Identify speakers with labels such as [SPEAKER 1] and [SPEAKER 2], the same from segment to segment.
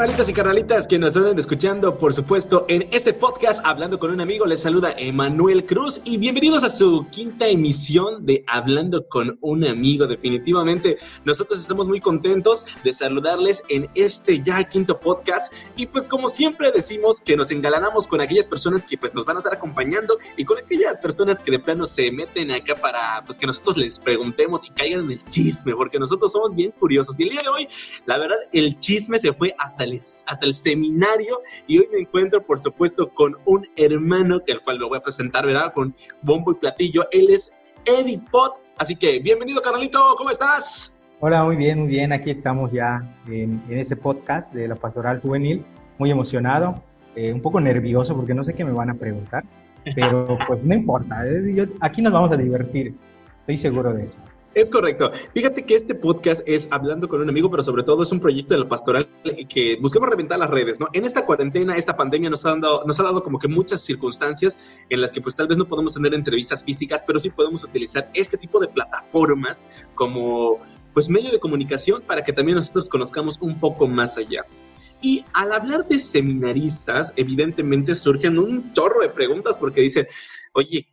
[SPEAKER 1] rollo, carnalitas y carnalitas que nos están escuchando, por supuesto, en este podcast Hablando con un amigo? Les saluda Emanuel Cruz y bienvenidos a su quinta emisión de Hablando con un amigo. Definitivamente, nosotros estamos muy contentos de saludarles en este ya quinto podcast y pues como siempre decimos que nos engalanamos con aquellas personas que pues nos van a estar acompañando y con aquellas personas que de plano se meten acá para pues que nosotros les preguntemos y caigan en el chisme, porque nosotros somos bien curiosos. Y el día de hoy, la verdad, el chisme se fue hasta el, hasta el seminario y hoy me encuentro, por supuesto, con un hermano que al cual lo voy a presentar, ¿verdad? Con bombo y platillo. Él es Eddie Pot. Así que bienvenido, Carlito, ¿cómo estás?
[SPEAKER 2] Hola, muy bien, muy bien. Aquí estamos ya en, en este podcast de la Pastoral Juvenil. Muy emocionado, eh, un poco nervioso porque no sé qué me van a preguntar, pero pues no importa. aquí nos vamos a divertir. Estoy seguro de eso.
[SPEAKER 1] Es correcto. Fíjate que este podcast es hablando con un amigo, pero sobre todo es un proyecto de la pastoral que buscamos reventar las redes, ¿no? En esta cuarentena, esta pandemia nos ha dado, nos ha dado como que muchas circunstancias en las que pues tal vez no podemos tener entrevistas físicas, pero sí podemos utilizar este tipo de plataformas como pues medio de comunicación para que también nosotros conozcamos un poco más allá. Y al hablar de seminaristas, evidentemente surgen un chorro de preguntas porque dicen, oye,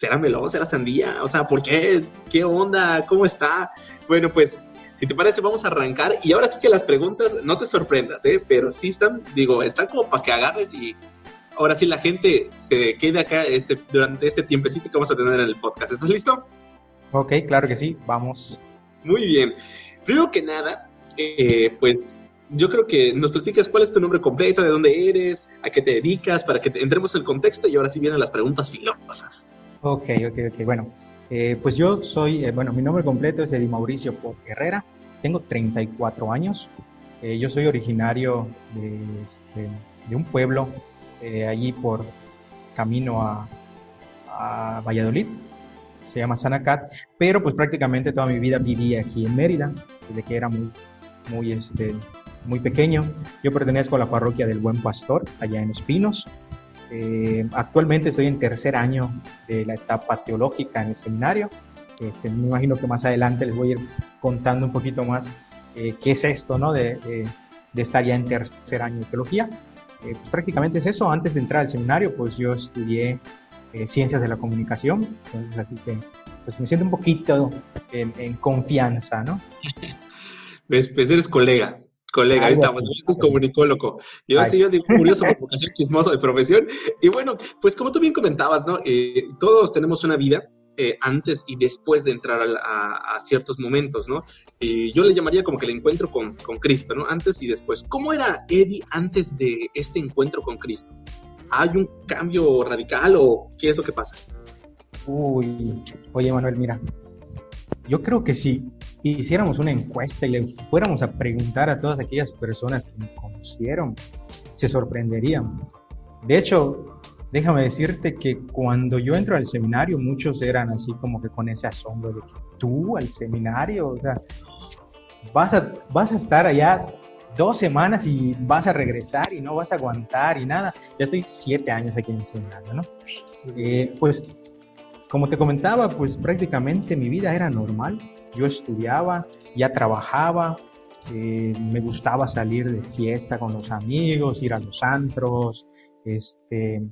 [SPEAKER 1] ¿será melón? ¿Será sandía? O sea, ¿por qué? ¿Qué onda? ¿Cómo está? Bueno, pues, si te parece, vamos a arrancar. Y ahora sí que las preguntas, no te sorprendas, ¿eh? Pero sí están, digo, están como para que agarres y ahora sí la gente se quede acá este, durante este tiempecito que vamos a tener en el podcast. ¿Estás listo?
[SPEAKER 2] Ok, claro que sí, vamos.
[SPEAKER 1] Muy bien. Primero que nada, eh, pues yo creo que nos platicas cuál es tu nombre completo, de dónde eres, a qué te dedicas, para que entremos en el contexto y ahora sí vienen las preguntas filosas.
[SPEAKER 2] Ok, ok, ok. Bueno, eh, pues yo soy, eh, bueno, mi nombre completo es Eddie Mauricio Por Herrera, tengo 34 años, eh, yo soy originario de, este, un pueblo allí por camino a, a, Valladolid, se llama Sanacat, pero pues prácticamente toda mi vida viví aquí en Mérida, desde que era muy, muy, este, muy pequeño. Yo pertenezco a la parroquia del Buen Pastor, allá en Espinos, eh, actualmente estoy en tercer año de la etapa teológica en el seminario. Este, me imagino que más adelante les voy a ir contando un poquito más eh, qué es esto, ¿no? De, de, estar ya en tercer año de teología. Eh, pues prácticamente es eso. Antes de entrar al seminario, pues yo estudié ciencias de la comunicación. Entonces, así que pues me siento un poquito en, en confianza, ¿no?
[SPEAKER 1] pues, pues eres colega. Colega, ahí estamos, yo soy comunicólogo. Yo soy un curioso por vocación chismoso de profesión. Y bueno, pues como tú bien comentabas, ¿no? Eh, todos tenemos una vida eh, antes y después de entrar a, ciertos momentos, ¿no? Y yo le llamaría como que el encuentro con, con, Cristo, ¿no? Antes y después. ¿Cómo era Eddie antes de este encuentro con Cristo? ¿Hay un cambio radical o qué es lo que pasa?
[SPEAKER 2] Uy, oye Manuel, mira, yo creo que si hiciéramos una encuesta y le fuéramos a preguntar a todas aquellas personas que me conocieron, se sorprenderían. De hecho, déjame decirte que cuando yo entro al seminario, muchos eran así como que con ese asombro de que tú al seminario, o sea, vas a, vas a estar allá dos semanas y vas a regresar y no vas a aguantar y nada. Ya estoy siete años aquí en el seminario, ¿no? Eh, pues como te comentaba, pues prácticamente mi vida era normal. Yo estudiaba, ya trabajaba, eh, me gustaba salir de fiesta con los amigos, ir a los antros, este,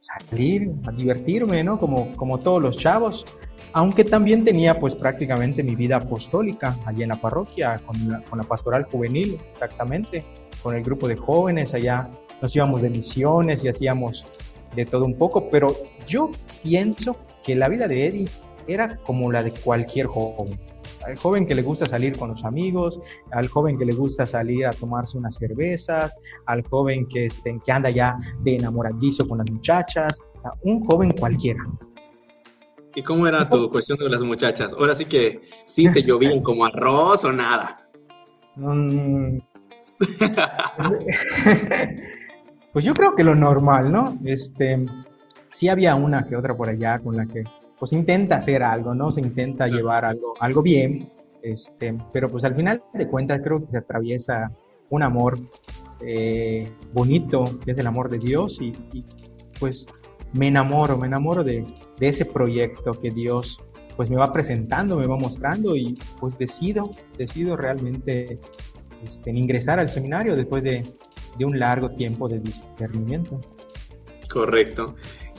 [SPEAKER 2] salir, a divertirme, ¿no? Como, como todos los chavos. Aunque también tenía pues prácticamente mi vida apostólica allí en la parroquia, con la, con la pastoral juvenil, exactamente, con el grupo de jóvenes, allá nos íbamos de misiones y hacíamos de todo un poco, pero yo pienso que la vida de Eddie era como la de cualquier joven. Al joven que le gusta salir con los amigos, al joven que le gusta salir a tomarse unas cervezas, al joven que, este, que anda ya de enamoradizo con las muchachas, un joven cualquiera.
[SPEAKER 1] ¿Y cómo era tu cuestión de las muchachas? Ahora sí que sí te llovían como arroz o nada.
[SPEAKER 2] Mm. pues yo creo que lo normal, ¿no? Este, sí había una que otra por allá con la que pues intenta hacer algo, ¿no? Se intenta llevar algo, algo bien, este, pero pues al final de cuentas creo que se atraviesa un amor eh, bonito, que es el amor de Dios y, pues me enamoro, me enamoro de, de, ese proyecto que Dios pues me va presentando, me va mostrando y pues decido, decido realmente este, ingresar al seminario después de, de un largo tiempo de discernimiento.
[SPEAKER 1] Correcto.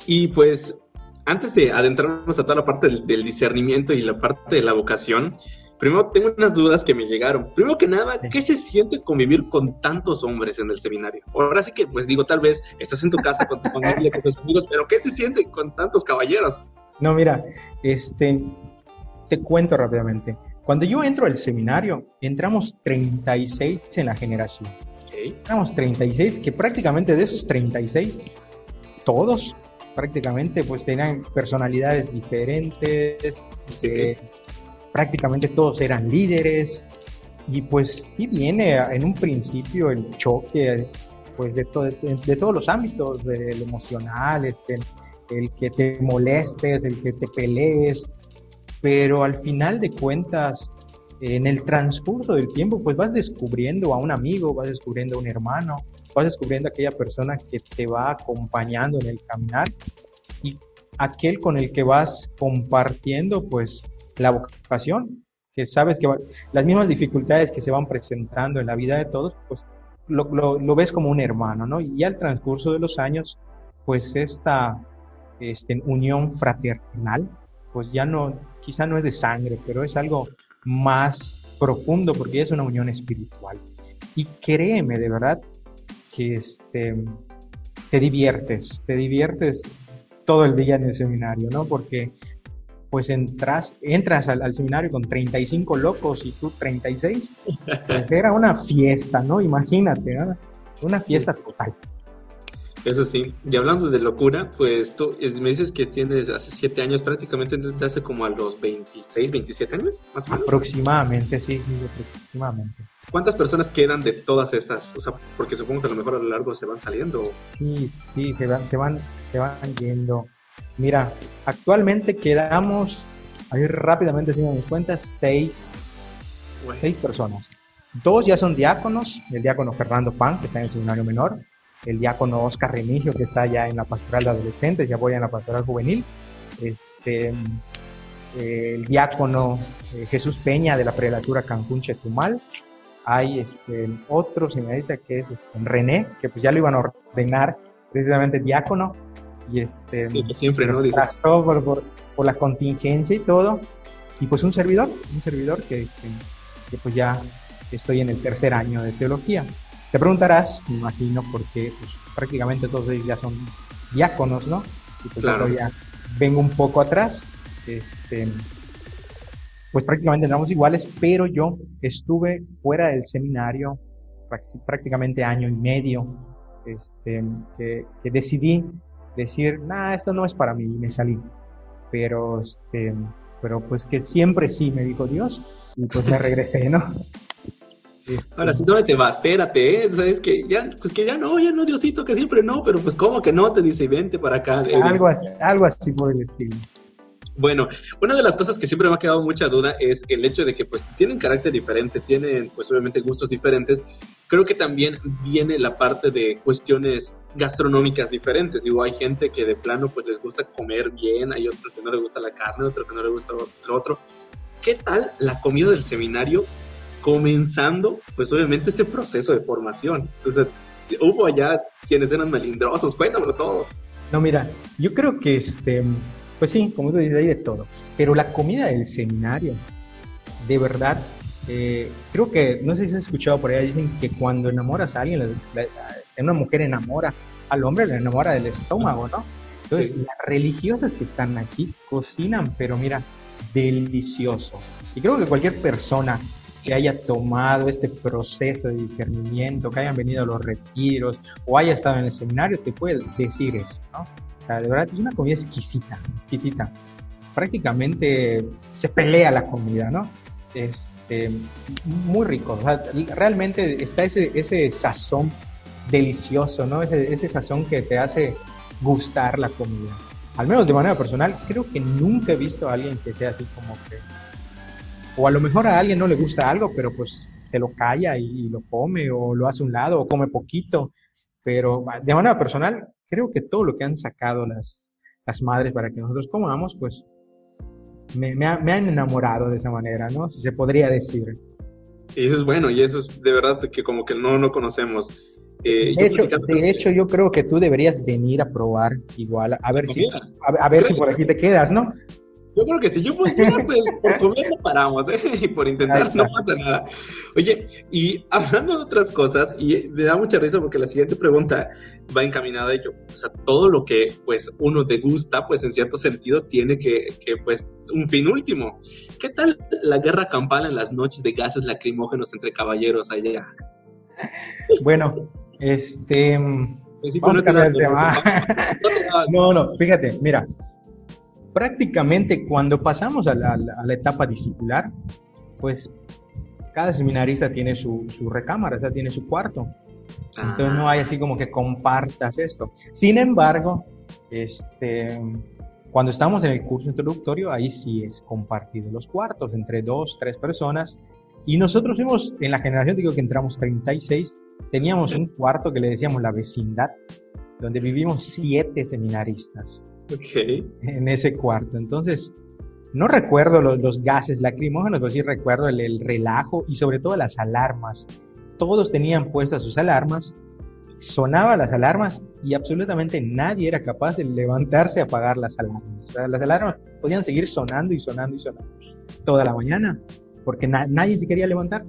[SPEAKER 1] Y pues antes de adentrarnos a toda la parte del, discernimiento y la parte de la vocación, primero tengo unas dudas que me llegaron. Primero que nada, ¿qué se siente convivir con tantos hombres en el seminario? Ahora sí que, pues digo, tal vez estás en tu casa con tu familia, con tus amigos, pero ¿qué se siente con tantos caballeros?
[SPEAKER 2] No, mira, este, te cuento rápidamente. Cuando yo entro al seminario, entramos 36 en la generación. Entramos 36, que prácticamente de esos 36, todos prácticamente pues tenían personalidades diferentes, eh, prácticamente todos eran líderes. Y pues sí viene en un principio el choque pues de, de, todos los ámbitos, del emocional, este, el que te molestes, el que te pelees, pero al final de cuentas en el transcurso del tiempo, pues vas descubriendo a un amigo, vas descubriendo a un hermano, vas descubriendo aquella persona que te va acompañando en el caminar y aquel con el que vas compartiendo, pues, la vocación, que sabes que las mismas dificultades que se van presentando en la vida de todos, pues, lo, lo, ves como un hermano, ¿no? Y al transcurso de los años, pues, esta este, unión fraternal, pues ya no, quizá no es de sangre, pero es algo más profundo porque es una unión espiritual. Y créeme, de verdad, que este, te diviertes, te diviertes todo el día en el seminario, ¿no? Porque pues entras, entras al, seminario con 35 locos y tú 36, pues era una fiesta, ¿no? Imagínate, una fiesta total.
[SPEAKER 1] Eso sí, y hablando de locura, pues tú me dices que tienes hace 7 años, prácticamente hace como a los 26, 27 años,
[SPEAKER 2] más o menos. Aproximadamente, sí, aproximadamente.
[SPEAKER 1] ¿Cuántas personas quedan de todas estas? O sea, porque supongo que a lo mejor a lo largo se van saliendo.
[SPEAKER 2] Sí, sí, se van, se van, se van yendo. Mira, actualmente quedamos, ahí rápidamente si me cuenta, seis, seis personas. Dos ya son diáconos, el diácono Fernando Pan, que está en el seminario menor, el diácono Oscar Remigio, que está ya en la pastoral de adolescentes, ya voy en la pastoral juvenil, este, el diácono eh, Jesús Peña de la prelatura Cancún Chetumal, hay este, otro señorita que es este, René, que pues ya lo iban a ordenar precisamente diácono, y este,
[SPEAKER 1] siempre, ¿no?
[SPEAKER 2] Por, por, por, la contingencia y todo, y pues un servidor, un servidor que, este, que pues ya estoy en el tercer año de teología. Te preguntarás, me imagino, porque pues, prácticamente todos ellos ya son diáconos, ¿no? Y pues yo ya vengo un poco atrás. Este, pues prácticamente andamos iguales, pero yo estuve fuera del seminario prácticamente año y medio, este, que, decidí decir, nah, esto no es para mí, y me salí. Pero, este, pero pues que siempre sí, me dijo Dios, y pues me regresé, ¿no?
[SPEAKER 1] Ahora, si ¿dónde te vas? Espérate, ¿eh? ¿Sabes que ya, pues que ya no, ya no, Diosito, que siempre no, pero pues ¿cómo que no? Te dice, vente para acá.
[SPEAKER 2] Algo así, algo así por el estilo.
[SPEAKER 1] Bueno, una de las cosas que siempre me ha quedado mucha duda es el hecho de que pues tienen carácter diferente, tienen pues obviamente gustos diferentes. Creo que también viene la parte de cuestiones gastronómicas diferentes. Digo, hay gente que de plano pues les gusta comer bien, hay otros que no les gusta la carne, otro que no les gusta lo otro. ¿Qué tal la comida del seminario comenzando, pues obviamente, este proceso de formación. Entonces, hubo allá quienes eran melindrosos, cuéntamelo todo.
[SPEAKER 2] No, mira, yo creo que este, pues sí, como tú dices, hay de todo. Pero la comida del seminario, de verdad, eh, creo que, no sé si has escuchado por ahí, dicen que cuando enamoras a alguien, una mujer enamora al hombre, le enamora del estómago, ¿no? Entonces, las religiosas que están aquí cocinan, pero mira, delicioso. Y creo que cualquier persona que haya tomado este proceso de discernimiento, que hayan venido a los retiros o haya estado en el seminario, te puede decir eso, ¿no? De verdad es una comida exquisita, exquisita. Prácticamente se pelea la comida, ¿no? Este, muy rico. Realmente está ese, ese sazón delicioso, ¿no? Ese, ese sazón que te hace gustar la comida. Al menos de manera personal, creo que nunca he visto a alguien que sea así como que o a lo mejor a alguien no le gusta algo, pero pues se lo calla y, lo come o lo hace a un lado o come poquito. Pero de manera personal, creo que todo lo que han sacado las, las madres para que nosotros comamos, pues me, me, han enamorado de esa manera, ¿no? Se podría decir.
[SPEAKER 1] Y eso es bueno, y eso es de verdad que como que no, no conocemos.
[SPEAKER 2] Eh, de, hecho, de hecho, yo creo que tú deberías venir a probar igual, a ver si, a, ver si por aquí te quedas, ¿no?
[SPEAKER 1] Yo creo que si yo pudiera, pues por comer no paramos, ¿eh? Y por intentar no pasa nada. Oye, y hablando de otras cosas, y me da mucha risa porque la siguiente pregunta va encaminada a ello. O sea, todo lo que pues uno degusta, pues en cierto sentido tiene que, que pues un fin último. ¿Qué tal la guerra campal en las noches de gases lacrimógenos entre caballeros allá?
[SPEAKER 2] Bueno, este... Pues vamos a el tema. no, no, fíjate, mira, prácticamente cuando pasamos a la, etapa discipular, pues cada seminarista tiene su, recámara, o sea, tiene su cuarto. Entonces no hay así como que compartas esto. Sin embargo, este, cuando estamos en el curso introductorio, ahí sí es compartido los cuartos entre dos, tres personas. Y nosotros fuimos, en la generación, digo que entramos 36, teníamos un cuarto que le decíamos la vecindad, donde vivimos siete seminaristas en ese cuarto. Entonces, no recuerdo los, gases lacrimógenos, pero sí recuerdo el, relajo y sobre todo las alarmas. Todos tenían puestas sus alarmas, sonaban las alarmas y absolutamente nadie era capaz de levantarse a apagar las alarmas. las alarmas podían seguir sonando y sonando y sonando toda la mañana porque nadie se quería levantar.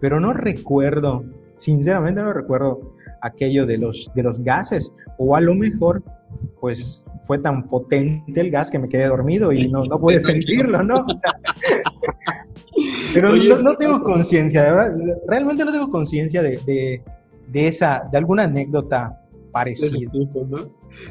[SPEAKER 2] Pero no recuerdo, sinceramente no recuerdo aquello de los, de los gases o a lo mejor pues fue tan potente el gas que me quedé dormido y no, no pude sentirlo, ¿no? pero no, tengo conciencia, realmente no tengo conciencia de, de, de, esa, de alguna anécdota parecida.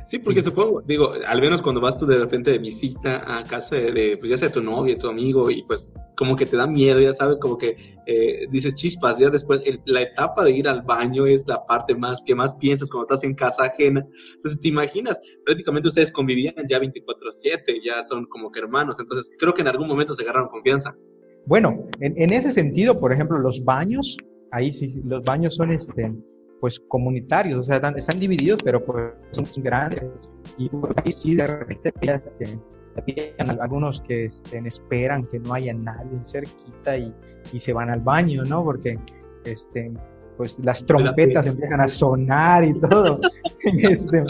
[SPEAKER 1] Sí, porque supongo, digo, al menos cuando vas tú de repente de visita a casa de, pues ya sea tu novia, tu amigo, y pues como que te da miedo, ya sabes, como que eh, dices chispas, ya después la etapa de ir al baño es la parte más que más piensas cuando estás en casa ajena. Entonces te imaginas, prácticamente ustedes convivían ya 24/7, ya son como que hermanos, entonces creo que en algún momento se agarraron confianza.
[SPEAKER 2] Bueno, en, en ese sentido, por ejemplo, los baños, ahí sí, los baños son este pues comunitarios, o sea, están, divididos, pero pues son grandes. Y ahí sí, de repente este, algunos que estén, esperan que no haya nadie cerquita y, y, se van al baño, ¿no? Porque este, pues las trompetas empiezan a sonar y todo. este,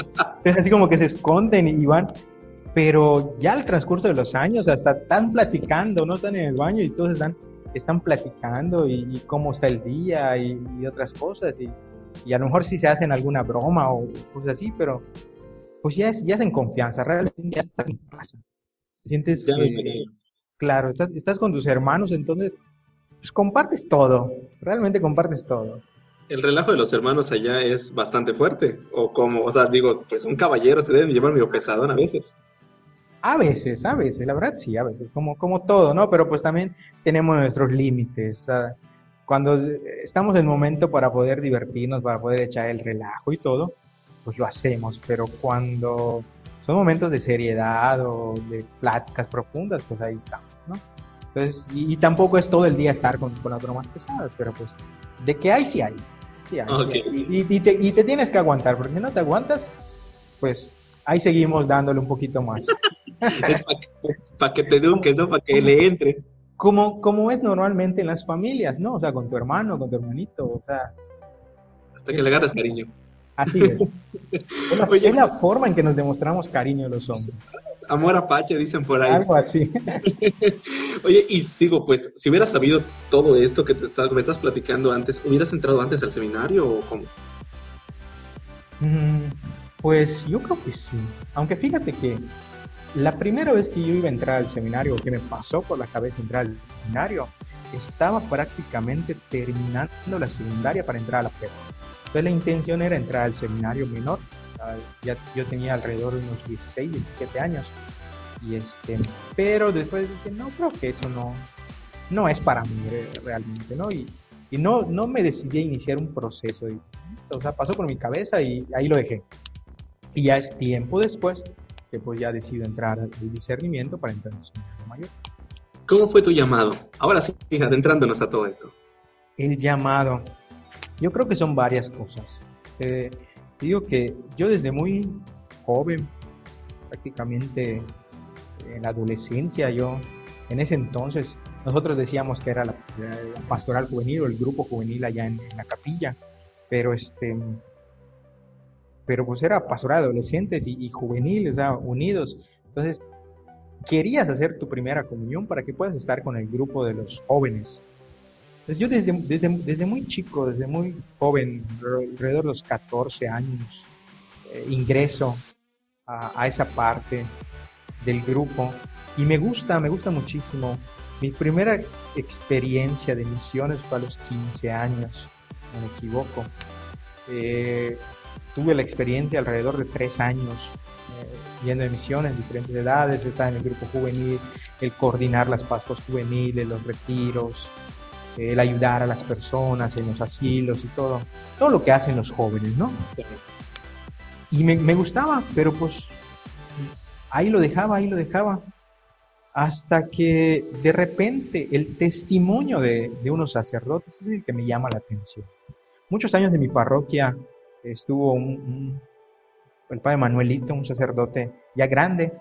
[SPEAKER 2] es así como que se esconden y van. Pero ya al transcurso de los años, hasta están platicando, no están en el baño y todos están, están platicando y, cómo está el día y, y otras cosas. Y, y a lo mejor sí se hacen alguna broma o cosas así, pero pues ya, es, ya es en confianza, realmente ya estás en casa. Sientes que, claro, estás, estás con tus hermanos, entonces pues compartes todo, realmente compartes todo.
[SPEAKER 1] El relajo de los hermanos allá es bastante fuerte, o como, o sea, digo, pues un caballero se debe llevar medio pesadón a veces.
[SPEAKER 2] A veces, a veces, la verdad sí, a veces, como, como todo, ¿no? Pero pues también tenemos nuestros límites cuando estamos en el momento para poder divertirnos, para poder echar el relajo y todo, pues lo hacemos, pero cuando son momentos de seriedad o de pláticas profundas, pues ahí estamos, ¿no? Entonces, y, tampoco es todo el día estar con, con las bromas pesadas, pero pues de que hay, sí hay. Sí hay, Y, te, y te tienes que aguantar, porque si no te aguantas, pues ahí seguimos dándole un poquito más.
[SPEAKER 1] para que, te eduques, ¿no? Para que le entre
[SPEAKER 2] como, como es normalmente en las familias, ¿no? O sea, con tu hermano, con tu hermanito, o sea...
[SPEAKER 1] Hasta que le agarras cariño.
[SPEAKER 2] Así es. es, la, forma en que nos demostramos cariño a los hombres.
[SPEAKER 1] Amor apache, dicen por ahí.
[SPEAKER 2] Algo así.
[SPEAKER 1] Oye, y digo, pues, si hubieras sabido todo esto que te estás, me estás platicando antes, ¿hubieras entrado antes al seminario o cómo?
[SPEAKER 2] Mm, pues yo creo que sí. Aunque fíjate que la primera vez que yo iba a entrar al seminario, que me pasó por la cabeza entrar al seminario, estaba prácticamente terminando la secundaria para entrar a la prepa. Entonces la intención era entrar al seminario menor. Ya, yo tenía alrededor de unos 16, 17 años. Y este, pero después dije, no, creo que eso no, no es para mí realmente, ¿no? Y, y no, no me decidí a iniciar un proceso. o sea, pasó por mi cabeza y ahí lo dejé. Y ya es tiempo después pues ya decido entrar al discernimiento para entrar en seminario mayor.
[SPEAKER 1] ¿Cómo fue tu llamado? Ahora sí, adentrándonos a todo esto.
[SPEAKER 2] El llamado. Yo creo que son varias cosas. Eh, digo que yo desde muy joven, prácticamente en la adolescencia, yo en ese entonces nosotros decíamos que era la, pastoral juvenil o el grupo juvenil allá en, la capilla, pero este pero pues era pastoral de adolescentes y, y juvenil, o sea, unidos. Entonces, querías hacer tu primera comunión para que puedas estar con el grupo de los jóvenes. Entonces yo desde, desde, desde muy chico, desde muy joven, alrededor de los 14 años, eh, ingreso a, a, esa parte del grupo y me gusta, me gusta muchísimo. Mi primera experiencia de misiones fue a los 15 años, no me equivoco. Eh, tuve la experiencia alrededor de tres años eh, yendo de misiones, diferentes edades, estar en el grupo juvenil, el coordinar las pascos juveniles, los retiros, el ayudar a las personas en los asilos y todo, todo lo que hacen los jóvenes, ¿no? Y me, me gustaba, pero pues ahí lo dejaba, ahí lo dejaba, hasta que de repente el testimonio de, de unos sacerdotes es el que me llama la atención. Muchos años de mi parroquia estuvo el padre Manuelito, un sacerdote ya grande,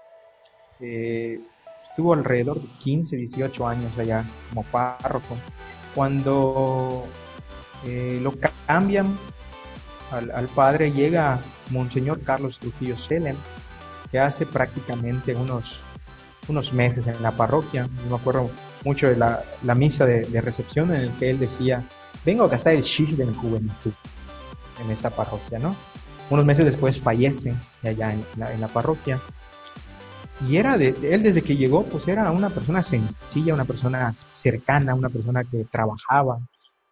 [SPEAKER 2] eh, estuvo alrededor de 15, 18 años allá como párroco. Cuando eh, lo cambian al, padre, llega Monseñor Carlos Trujillo Selem, que hace prácticamente unos, unos meses en la parroquia. me acuerdo mucho de la, misa de, recepción en el que él decía, vengo a gastar el shish de mi juventud en esta parroquia, ¿no? Unos meses después fallece allá en la, parroquia. Y era de, él desde que llegó, pues era una persona sencilla, una persona cercana, una persona que trabajaba,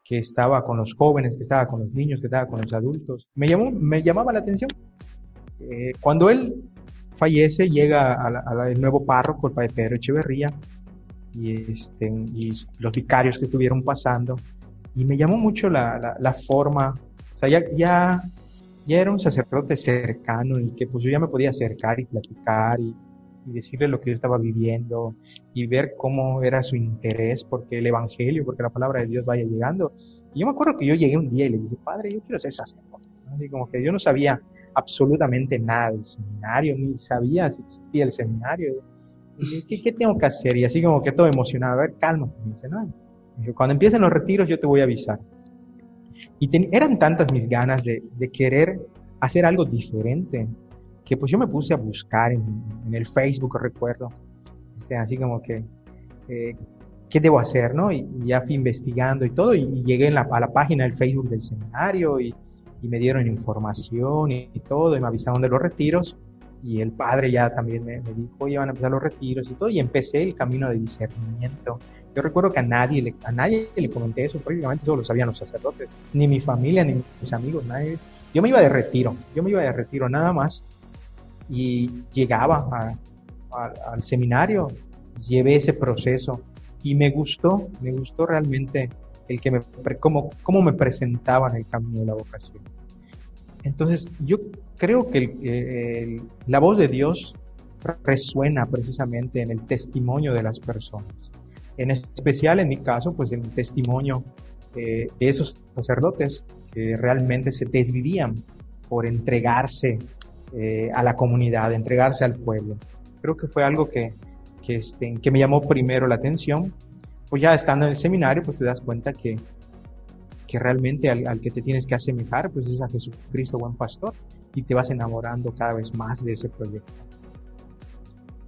[SPEAKER 2] que estaba con los jóvenes, que estaba con los niños, que estaba con los adultos. Me, llamó, me llamaba la atención. Eh, cuando él fallece, llega al nuevo párroco, el padre Pedro Echeverría, y, este, y los vicarios que estuvieron pasando. Y me llamó mucho la, la forma ya, era un sacerdote cercano y que pues yo ya me podía acercar y platicar y, decirle lo que yo estaba viviendo y ver cómo era su interés porque el evangelio, porque la palabra de Dios vaya llegando. Y yo me acuerdo que yo llegué un día y le dije, padre, yo quiero ser sacerdote. Así como que yo no sabía absolutamente nada del seminario, ni sabía si existía el seminario. Y ¿qué, ¿qué, tengo que hacer? Y así como que todo emocionado, a ver, calma. Me dice, no. cuando empiecen los retiros yo te voy a avisar. Y eran tantas mis ganas de, querer hacer algo diferente que pues yo me puse a buscar en, el Facebook, recuerdo, así como que, eh, ¿qué debo hacer? ¿no? Y, ya fui investigando y todo, y, llegué a la página del Facebook del seminario y, me dieron información y, todo, y me avisaron de los retiros, y el padre ya también me, me dijo, oye, van a empezar los retiros y todo, y empecé el camino de discernimiento yo recuerdo que a nadie, le, a nadie le comenté eso, prácticamente solo lo sabían los sacerdotes, ni mi familia, ni mis amigos, nadie. Yo me iba de retiro, yo me iba de retiro nada más y llegaba al seminario, llevé ese proceso y me gustó, me gustó realmente el que me, cómo, cómo me presentaban el camino de la vocación. Entonces, yo creo que la voz de Dios resuena precisamente en el testimonio de las personas en especial en mi caso, pues el testimonio de esos sacerdotes que realmente se desvivían por entregarse eh, a la comunidad, entregarse al pueblo. Creo que fue algo que, este, que me llamó primero la atención. Pues ya estando en el seminario, pues te das cuenta que, que realmente al, al, que te tienes que asemejar, pues es a Jesucristo, buen pastor, y te vas enamorando cada vez más de ese proyecto.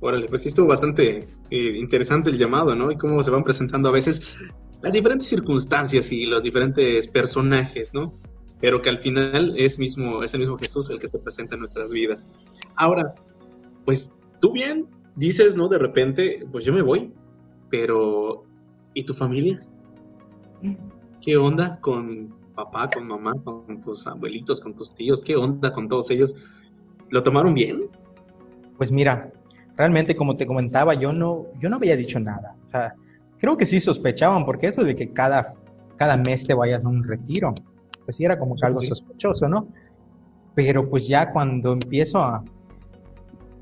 [SPEAKER 1] Órale, pues sí estuvo bastante eh, interesante el llamado, ¿no? Y cómo se van presentando a veces las diferentes circunstancias y los diferentes personajes, ¿no? Pero que al final es, mismo, es el mismo Jesús el que se presenta en nuestras vidas. Ahora, pues tú bien dices, ¿no? De repente, pues yo me voy, pero ¿y tu familia? ¿Qué onda con papá, con mamá, con tus abuelitos, con tus tíos? ¿Qué onda con todos ellos? ¿Lo tomaron bien?
[SPEAKER 2] Pues mira, realmente, como te comentaba, yo no, yo no había dicho nada. O sea, creo que sí sospechaban, porque eso de que cada, cada mes te vayas a un retiro, pues sí era como que algo sospechoso, ¿no? Pero pues ya cuando empiezo a,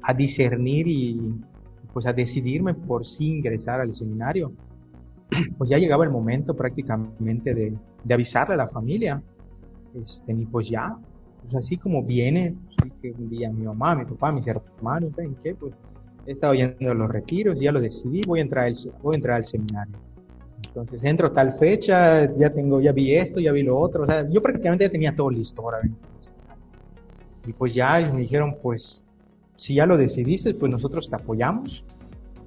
[SPEAKER 2] a discernir y pues a decidirme por sí ingresar al seminario, pues ya llegaba el momento prácticamente de, de avisarle a la familia. Este, y pues ya, pues así como viene, pues, dije un día mi mamá, mi papá, mis hermanos, ¿saben qué? Pues he estado yendo a los retiros, ya lo decidí, voy a entrar al, voy a entrar al seminario. Entonces entro tal fecha, ya tengo, ya vi esto, ya vi lo otro. O sea, yo prácticamente ya tenía todo listo para venir. Y pues ya me dijeron, pues, si ya lo decidiste, pues nosotros te apoyamos.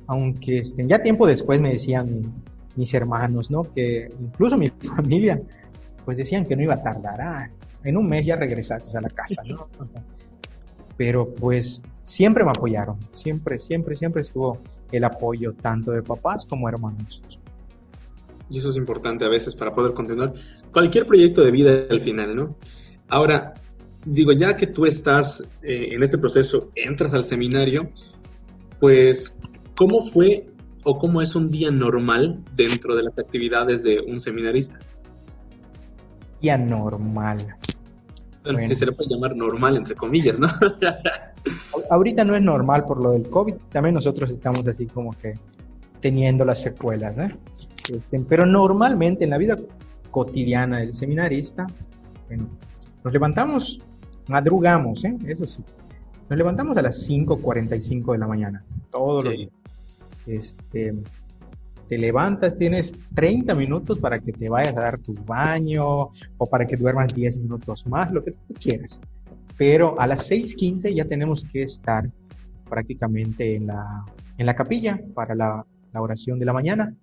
[SPEAKER 2] Aunque este, ya tiempo después me decían mis hermanos, ¿no? Que incluso mi familia, pues decían que no iba a tardar. Ah, en un mes ya regresaste a la casa, ¿no? pero pues siempre me apoyaron. Siempre, siempre, siempre estuvo el apoyo tanto de papás como hermanos.
[SPEAKER 1] Y eso es importante a veces para poder continuar cualquier proyecto de vida al final, ¿no? Ahora, digo, ya que tú estás eh, en este proceso, entras al seminario, pues, ¿cómo fue o cómo es un día normal dentro de las actividades de un seminarista?
[SPEAKER 2] Día normal.
[SPEAKER 1] Bueno. Si se le puede llamar normal, entre comillas, ¿no?
[SPEAKER 2] Ahorita no es normal por lo del COVID, también nosotros estamos así como que teniendo las secuelas. Este, pero normalmente en la vida cotidiana del seminarista, bueno, nos levantamos, madrugamos, ¿eh? eso sí, nos levantamos a las 5.45 de la mañana, todos los días. Este, te levantas, tienes 30 minutos para que te vayas a dar tu baño o para que duermas 10 minutos más, lo que tú quieras. Pero a las 6.15 ya tenemos que estar prácticamente en la, en la capilla para la, la oración de la mañana,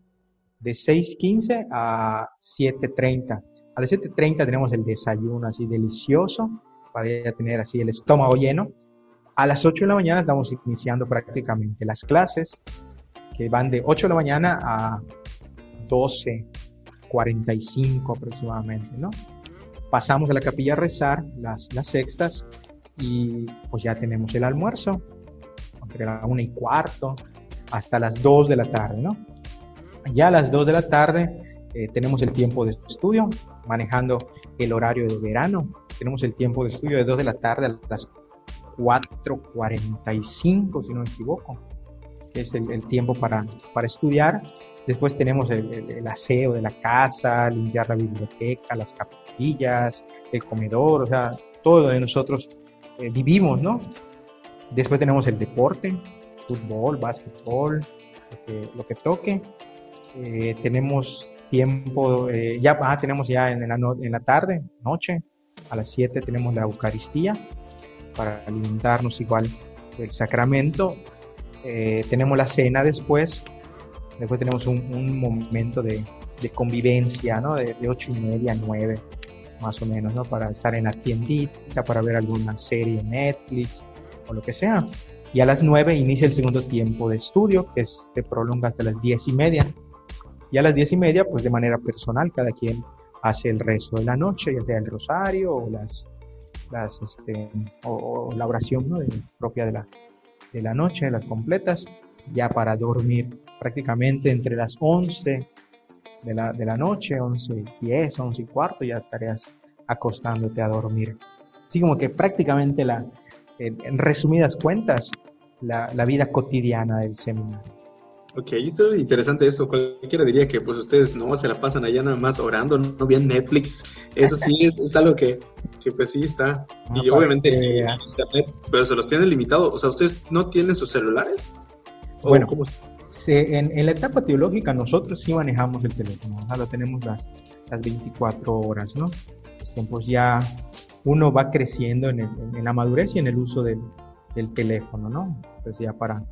[SPEAKER 2] de 6.15 a 7.30. A las 7.30 tenemos el desayuno así delicioso para ya tener así el estómago lleno. A las 8 de la mañana estamos iniciando prácticamente las clases que van de 8 de la mañana a 12, 45 aproximadamente, ¿no? Pasamos a la capilla a rezar las, las sextas y pues ya tenemos el almuerzo, entre la 1 y cuarto hasta las 2 de la tarde, ¿no? Ya a las 2 de la tarde eh, tenemos el tiempo de estudio, manejando el horario de verano. Tenemos el tiempo de estudio de 2 de la tarde a las 4.45, si no me equivoco es el, tiempo para, para, estudiar. Después tenemos el, aseo de la casa, limpiar la biblioteca, las capillas, el comedor, o sea, todo lo de nosotros eh, vivimos, ¿no? Después tenemos el deporte, fútbol, básquetbol, lo que, toque. Eh, tenemos tiempo, eh, ya ah, tenemos ya en la, en la tarde, noche, a las 7 tenemos la Eucaristía para alimentarnos igual del sacramento eh, tenemos la cena después, después tenemos un, momento de, convivencia, ¿no? De, ocho y media a nueve, más o menos, ¿no? Para estar en la tiendita, para ver alguna serie Netflix o lo que sea. Y a las nueve inicia el segundo tiempo de estudio, que se prolonga hasta las diez y media. Y a las diez y media, pues de manera personal, cada quien hace el resto de la noche, ya sea el rosario o las, las este, o, la oración ¿no? propia de la, de la noche, las completas, ya para dormir prácticamente entre las 11 de la, de la noche, 11 y 10, 11 y cuarto, ya estarías acostándote a dormir. Así como que prácticamente la, en, resumidas cuentas, la, la, vida cotidiana del seminario.
[SPEAKER 1] Ok, eso es interesante eso. Cualquiera diría que pues ustedes no se la pasan allá nada más orando, no bien Netflix. Eso sí es, algo que, que, pues sí está. y obviamente internet, pero se los tienen limitados. O sea, ¿ustedes no tienen sus celulares?
[SPEAKER 2] bueno, en, en, la etapa teológica nosotros sí manejamos el teléfono. O lo tenemos las, las 24 horas, ¿no? Pues ya uno va creciendo en, en, la madurez y en el uso del, del teléfono, ¿no? Pues ya para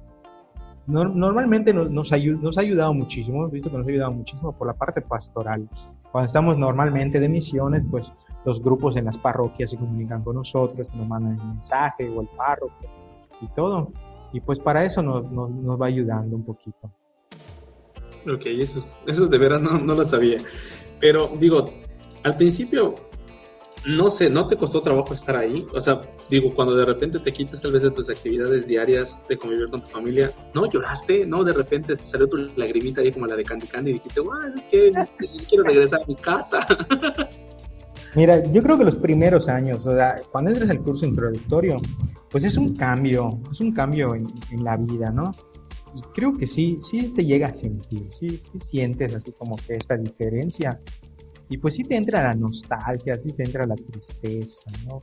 [SPEAKER 2] normalmente nos, nos, nos, ha ayudado muchísimo, hemos visto que nos ha ayudado muchísimo por la parte pastoral. Cuando estamos normalmente de misiones, pues los grupos en las parroquias se comunican con nosotros, nos mandan el mensaje o el párroco y todo. Y pues para eso nos, nos, nos va ayudando un poquito.
[SPEAKER 1] Ok, eso, eso de veras no, no lo sabía. Pero digo, al principio no sé, ¿no te costó trabajo estar ahí? O sea, digo, cuando de repente te quitas tal vez de tus actividades diarias de convivir con tu familia, ¿no lloraste? ¿No? De repente te salió tu lagrimita ahí como la de Candy Candy y dijiste, bueno, es que quiero regresar a mi casa.
[SPEAKER 2] Mira, yo creo que los primeros años, o sea, cuando entras al curso introductorio, pues es un cambio, es un cambio en, la vida, ¿no? Y creo que sí, sí te llega a sentir, sí, sí sientes así como que esta diferencia y pues sí te entra la nostalgia, sí te entra la tristeza, ¿no?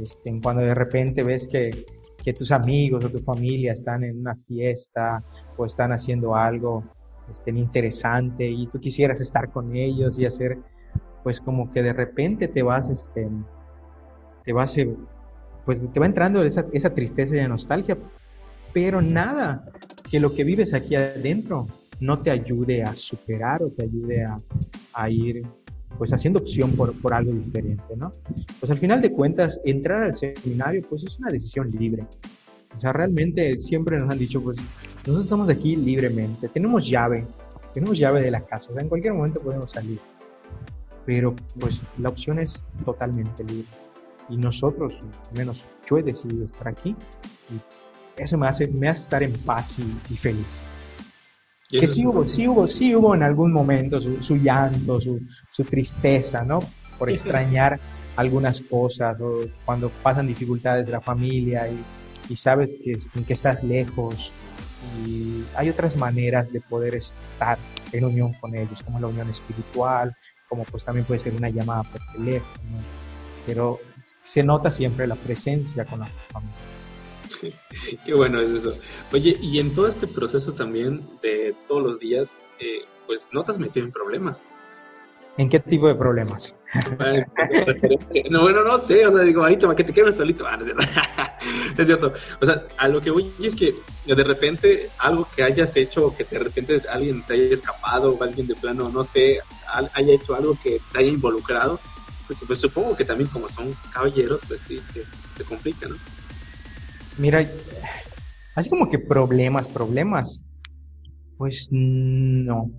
[SPEAKER 2] Este, cuando de repente ves que, que tus amigos o tu familia están en una fiesta o están haciendo algo este, interesante y tú quisieras estar con ellos y hacer, pues como que de repente te vas, este, te vas, eh, pues te va entrando esa, esa tristeza y nostalgia, pero nada que lo que vives aquí adentro no te ayude a superar o te ayude a, a ir pues haciendo opción por, por, algo diferente, ¿no? Pues al final de cuentas, entrar al seminario pues es una decisión libre. O sea, realmente siempre nos han dicho, pues nosotros estamos aquí libremente, tenemos llave, tenemos llave de la casa, o sea, en cualquier momento podemos salir. Pero pues la opción es totalmente libre. Y nosotros, al menos yo he decidido estar aquí y eso me hace, me hace estar en paz y, feliz. Que sí hubo, sí hubo, sí hubo en algún momento su, su llanto, su, su, tristeza, ¿no? Por extrañar algunas cosas o cuando pasan dificultades de la familia y, y sabes que, que estás lejos y hay otras maneras de poder estar en unión con ellos, como la unión espiritual, como pues también puede ser una llamada por teléfono, pero se nota siempre la presencia con la familia.
[SPEAKER 1] Qué bueno es eso. Oye, y en todo este proceso también de todos los días, eh, pues no te has metido en problemas.
[SPEAKER 2] ¿En qué tipo de problemas?
[SPEAKER 1] no, bueno, no sé, o sea, digo, ahí toma, que te quemes solito. Ah, es, cierto. O sea, a lo que voy es que de repente algo que hayas hecho, o que de repente alguien te haya escapado, o alguien de plano, no sé, haya hecho algo que te haya involucrado, pues, pues supongo que también como son caballeros, pues sí, se, se complica, ¿no?
[SPEAKER 2] Mira, así como que problemas, problemas, pues no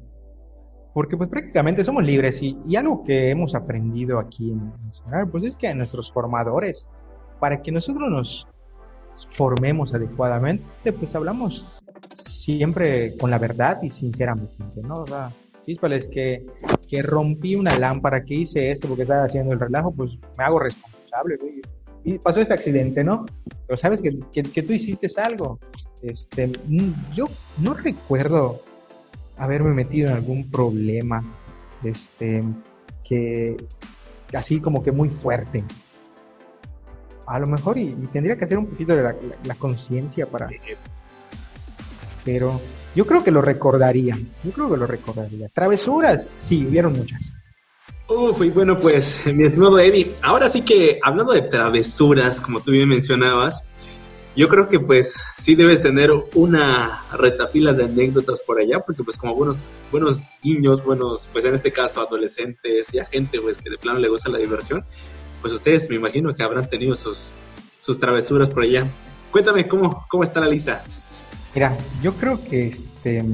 [SPEAKER 2] porque pues prácticamente somos libres y, y algo que hemos aprendido aquí en Nacional, pues es que nuestros formadores, para que nosotros nos formemos adecuadamente, pues hablamos siempre con la verdad y sinceramente, ¿no? O sea, es que, que rompí una lámpara, que hice esto porque estaba haciendo el relajo, pues me hago responsable, güey. Y pasó este accidente, ¿no? Pero sabes que, que, que tú hiciste algo. Este, mm, yo no recuerdo haberme metido en algún problema, este, que así como que muy fuerte. A lo mejor y, tendría que hacer un poquito de la, conciencia para... Pero yo creo que lo recordaría, yo creo que lo recordaría. Travesuras, sí, hubieron muchas.
[SPEAKER 1] Uf, y bueno, pues, mi estimado Eddie, ahora sí que hablando de travesuras, como tú bien mencionabas, yo creo que pues sí debes tener una retapila de anécdotas por allá, porque pues como buenos, buenos niños, buenos, pues en este caso adolescentes y a gente pues que de plano le gusta la diversión, pues ustedes me imagino que habrán tenido sus, sus travesuras por allá. Cuéntame cómo, cómo está la lista.
[SPEAKER 2] Mira, yo creo que este...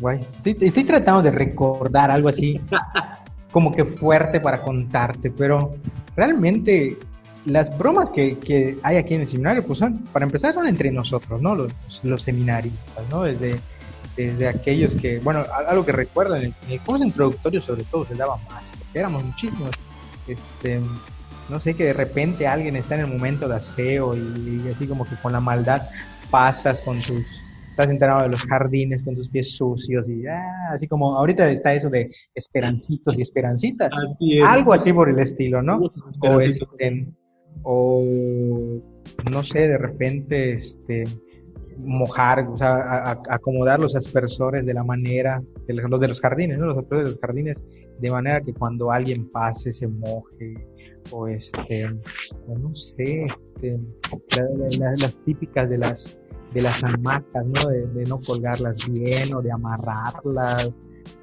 [SPEAKER 2] Guay, estoy tratando de recordar algo así como que fuerte para contarte, pero realmente las bromas que, que, hay aquí en el seminario, pues son, para empezar, son entre nosotros, ¿no? Los, los seminaristas, ¿no? Desde, desde aquellos que, bueno, algo que recuerdo, en el, curso introductorio sobre todo se daba más, porque éramos muchísimos. Este, no sé, que de repente alguien está en el momento de aseo y, así como que con la maldad pasas con tus estás enterado de los jardines con tus pies sucios y ah, así como ahorita está eso de esperancitos y esperancitas. Algo así por el estilo, ¿no? O, este, o no sé, de repente este, mojar, o sea, acomodar los aspersores de la manera, de los, de los jardines, ¿no? Los aspersores de los jardines, de manera que cuando alguien pase se moje, o este, no sé, este, las típicas de las, de las hamacas, ¿no? De, de, no colgarlas bien, o de amarrarlas,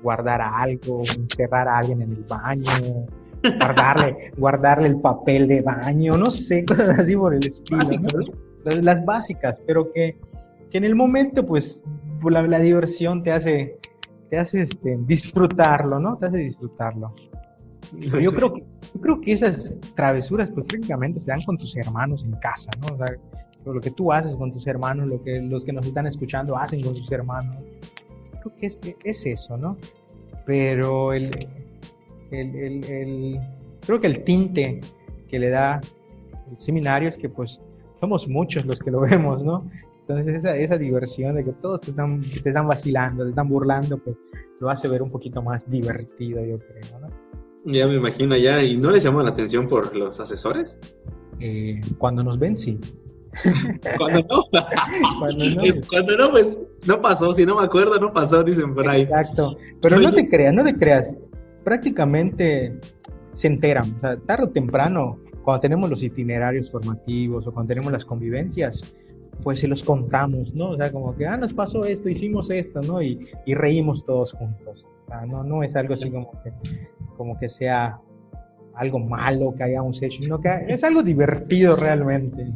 [SPEAKER 2] guardar algo, encerrar a alguien en el baño, guardarle, guardarle el papel de baño, no sé, cosas así por el estilo. Las, básicas, pero que, que, en el momento, pues, la, la, diversión te hace, te hace este, disfrutarlo, ¿no? Te hace disfrutarlo. yo creo que, yo creo que esas travesuras, pues, prácticamente se dan con tus hermanos en casa, ¿no? O sea, lo que tú haces con tus hermanos, lo que los que nos están escuchando hacen con sus hermanos. Creo que es, es eso, ¿no? Pero el, el, creo que el tinte que le da el seminario es que pues somos muchos los que lo vemos, ¿no? Entonces esa, esa diversión de que todos te están, te están vacilando, te están burlando, pues lo hace ver un poquito más divertido, yo creo, ¿no?
[SPEAKER 1] Ya me imagino ya, ¿y no les llamó la atención por los asesores?
[SPEAKER 2] Eh, cuando nos ven, sí.
[SPEAKER 1] Cuando no, cuando no, pues no pasó, si no me acuerdo, no pasó, dicen por ahí.
[SPEAKER 2] Exacto, pero no te creas, no te creas, prácticamente se enteran, o sea, tarde o temprano, cuando tenemos los itinerarios formativos o cuando tenemos las convivencias, pues se los contamos, ¿no? O sea, como que, ah, nos pasó esto, hicimos esto, ¿no? Y, y reímos todos juntos. O sea, no, no es algo así como que, como que sea algo malo que hayamos hecho, sino que es algo divertido realmente.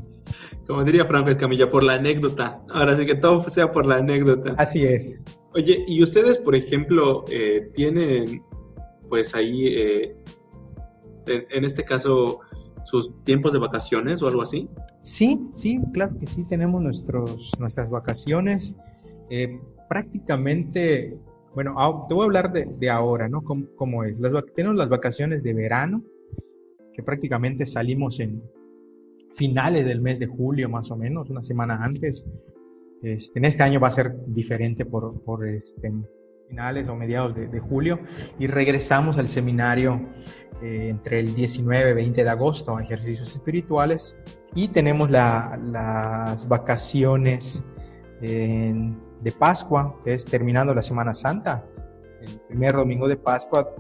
[SPEAKER 1] Como diría Franco Camilla, por la anécdota. Ahora sí que todo sea por la anécdota.
[SPEAKER 2] Así es.
[SPEAKER 1] Oye, ¿y ustedes, por ejemplo, eh, tienen, pues ahí, eh, en, este caso, sus tiempos de vacaciones o algo así?
[SPEAKER 2] Sí, sí, claro que sí, tenemos nuestros, nuestras vacaciones. Eh, prácticamente, bueno, te voy a hablar de, ahora, ¿no? ¿Cómo, es? Las, tenemos las vacaciones de verano, que prácticamente salimos en finales del mes de julio, más o menos, una semana antes. Este, en este año va a ser diferente por, por este, finales o mediados de, julio y regresamos al seminario eh, entre el 19 y 20 de agosto a ejercicios espirituales y tenemos las vacaciones de Pascua, que es terminando la Semana Santa. El primer domingo de Pascua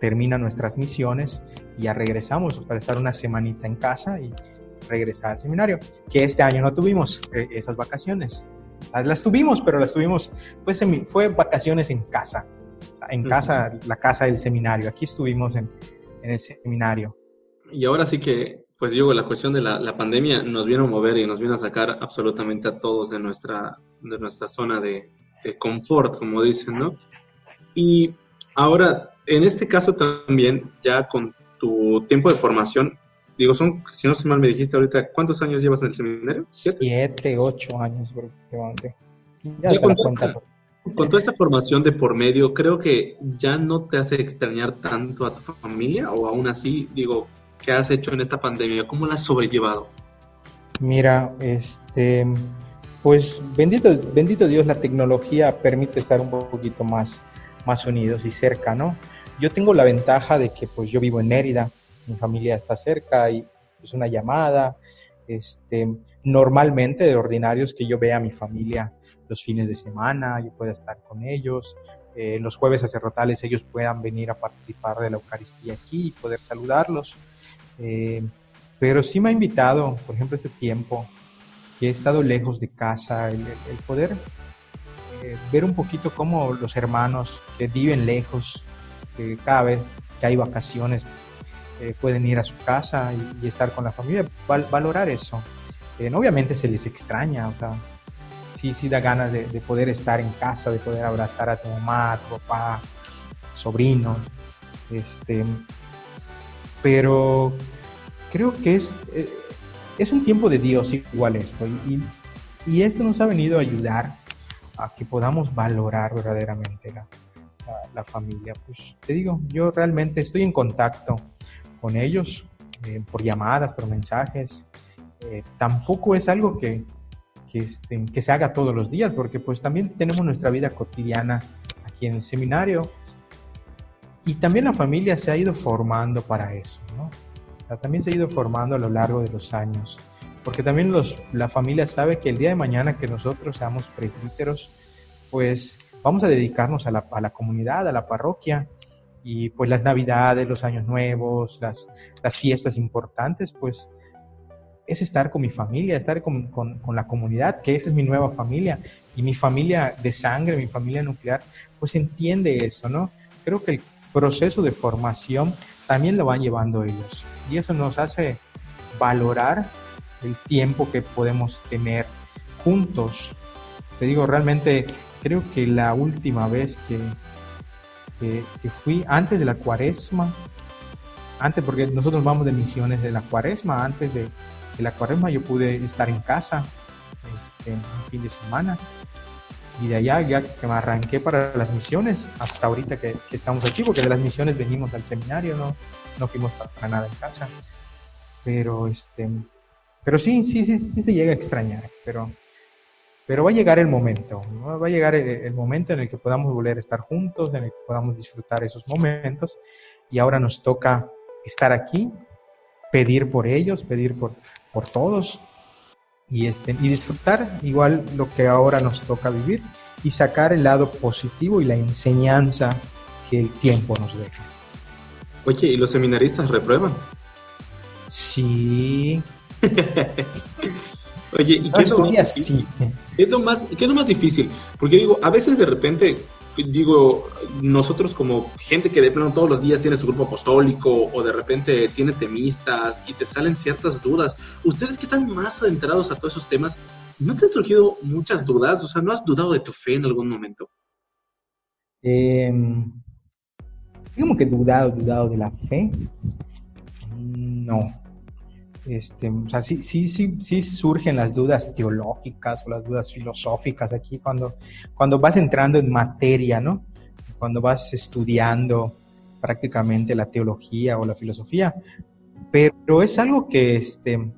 [SPEAKER 2] terminan nuestras misiones y ya regresamos para estar una semanita en casa y regresar al seminario, que este año no tuvimos eh, esas vacaciones. Las tuvimos, pero las tuvimos, fue, fue vacaciones en casa, en casa, la casa del seminario. Aquí estuvimos en, en el seminario.
[SPEAKER 1] Y ahora sí que, pues digo, la cuestión de la, la, pandemia nos vino a mover y nos vino a sacar absolutamente a todos de nuestra, de nuestra zona de, de confort, como dicen, ¿no? Y ahora, en este caso también, ya con tu tiempo de formación, digo, son, si no mal me dijiste ahorita, ¿cuántos años llevas en el seminario?
[SPEAKER 2] Siete, ocho años aproximadamente.
[SPEAKER 1] Ya, con, toda esta formación de por medio, creo que ya no te hace extrañar tanto a tu familia o aún así, digo, ¿qué has hecho en esta pandemia? ¿Cómo la has sobrellevado?
[SPEAKER 2] Mira, este, pues bendito, bendito Dios, la tecnología permite estar un poquito más, más unidos y cerca, ¿no? Yo tengo la ventaja de que pues yo vivo en Mérida, mi familia está cerca y es una llamada. Este, normalmente de ordinarios que yo vea a mi familia los fines de semana, yo pueda estar con ellos, eh, los jueves sacerdotales ellos puedan venir a participar de la Eucaristía aquí y poder saludarlos. Eh, pero sí me ha invitado, por ejemplo, este tiempo que he estado lejos de casa, el, poder eh, ver un poquito cómo los hermanos que viven lejos, que cada vez que hay vacaciones eh, pueden ir a su casa y, estar con la familia, valorar eso. Eh, obviamente se les extraña, o sea, sí, sí da ganas de, poder estar en casa, de poder abrazar a tu mamá, a tu papá, sobrinos, este, pero creo que es, eh, es un tiempo de Dios igual esto, y, y, esto nos ha venido a ayudar a que podamos valorar verdaderamente la, la familia. Pues te digo, yo realmente estoy en contacto con ellos eh, por llamadas, por mensajes. Eh, tampoco es algo que, que, este, que, se haga todos los días, porque pues también tenemos nuestra vida cotidiana aquí en el seminario y también la familia se ha ido formando para eso, ¿no? también se ha ido formando a lo largo de los años, porque también los, la familia sabe que el día de mañana que nosotros seamos presbíteros, pues vamos a dedicarnos a la, a la comunidad, a la parroquia, y pues las navidades, los años nuevos, las, las fiestas importantes, pues es estar con mi familia, estar con, con, con, la comunidad, que esa es mi nueva familia. Y mi familia de sangre, mi familia nuclear, pues entiende eso, ¿no? Creo que el proceso de formación también lo van llevando ellos. Y eso nos hace valorar el tiempo que podemos tener juntos. Te digo, realmente creo que la última vez que, que, fui antes de la cuaresma, antes porque nosotros vamos de misiones de la cuaresma, antes de, la cuaresma yo pude estar en casa este, un fin de semana. Y de allá ya que me arranqué para las misiones hasta ahorita que, estamos aquí, porque de las misiones venimos al seminario, no, no fuimos para, nada en casa. Pero este, pero sí, sí, sí, sí se llega a extrañar, pero pero va a llegar el momento, va a llegar el, momento en el que podamos volver a estar juntos, en el que podamos disfrutar esos momentos. Y ahora nos toca estar aquí, pedir por ellos, pedir por, por todos. y, este, y disfrutar igual lo que ahora nos toca vivir y sacar el lado positivo y la enseñanza que el tiempo nos deja.
[SPEAKER 1] Oye, ¿y los seminaristas reprueban?
[SPEAKER 2] Sí.
[SPEAKER 1] Oye, ¿y qué es, lo más, sí. es lo más, qué es lo más difícil? Porque digo, a veces de repente, digo, nosotros como gente que de plano todos los días tiene su grupo apostólico o de repente tiene temistas y te salen ciertas dudas, ustedes que están más adentrados a todos esos temas, ¿no te han surgido muchas dudas? O sea, ¿no has dudado de tu fe en algún momento?
[SPEAKER 2] Eh, digamos que dudado, dudado de la fe. No. Este, o sea, sí, sí, sí, sí surgen las dudas teológicas o las dudas filosóficas aquí cuando, cuando vas entrando en materia, ¿no? Cuando vas estudiando prácticamente la teología o la filosofía. Pero es algo que, este,